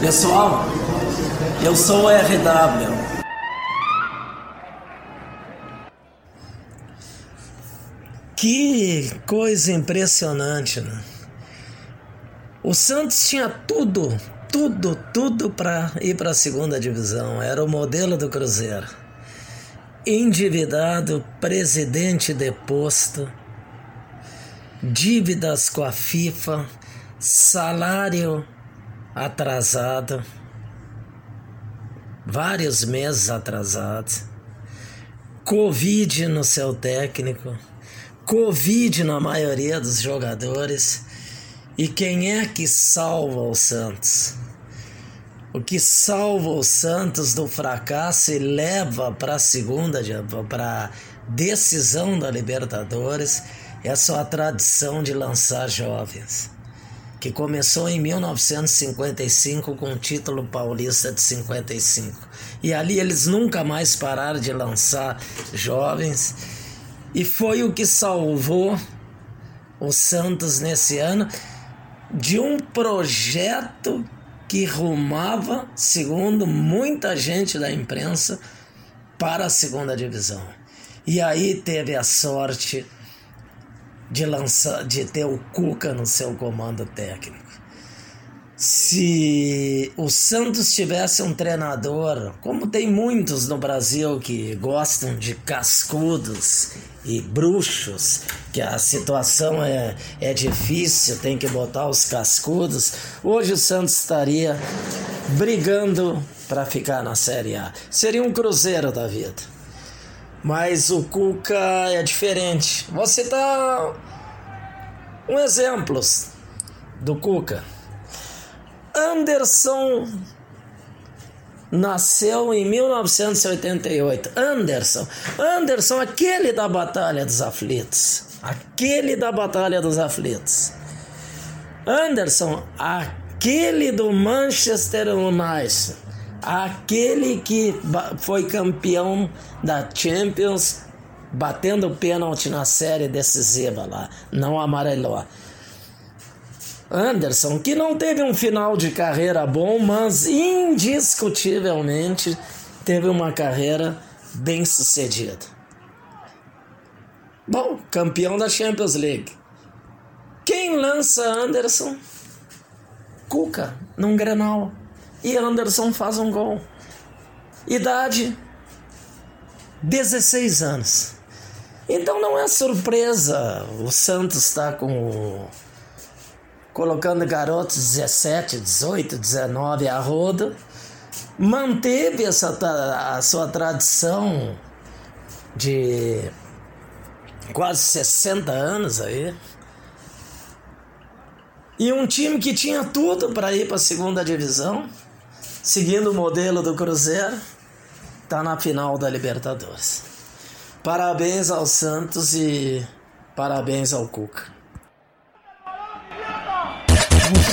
Pessoal, eu sou o RW. Que coisa impressionante, né? O Santos tinha tudo, tudo, tudo para ir para a segunda divisão. Era o modelo do Cruzeiro. Endividado, presidente deposto, dívidas com a FIFA, salário atrasado, vários meses atrasados, Covid no seu técnico, Covid na maioria dos jogadores. E quem é que salva o Santos? O que salva o Santos do fracasso e leva para a segunda, para decisão da Libertadores, é sua tradição de lançar jovens que começou em 1955 com o título paulista de 55. E ali eles nunca mais pararam de lançar jovens e foi o que salvou o Santos nesse ano de um projeto que rumava, segundo muita gente da imprensa, para a segunda divisão. E aí teve a sorte de lançar, de ter o Cuca no seu comando técnico. Se o Santos tivesse um treinador, como tem muitos no Brasil que gostam de cascudos e bruxos, que a situação é, é difícil, tem que botar os cascudos, hoje o Santos estaria brigando para ficar na Série A. Seria um cruzeiro da vida. Mas o Cuca é diferente. Você tá um exemplo do Cuca. Anderson nasceu em 1988. Anderson, Anderson, aquele da Batalha dos Aflitos, aquele da Batalha dos Aflitos. Anderson, aquele do Manchester United aquele que foi campeão da Champions batendo pênalti na série decisiva lá, não amarelou. Anderson, que não teve um final de carreira bom, mas indiscutivelmente teve uma carreira bem sucedida. Bom, campeão da Champions League. Quem lança Anderson? Cuca, num Grenal e Anderson faz um gol. Idade 16 anos. Então não é surpresa o Santos está com o, colocando garotos 17, 18, 19 a roda. Manteve essa a sua tradição de quase 60 anos aí. E um time que tinha tudo para ir para a segunda divisão seguindo o modelo do Cruzeiro, está na final da Libertadores. Parabéns ao Santos e parabéns ao Cuca.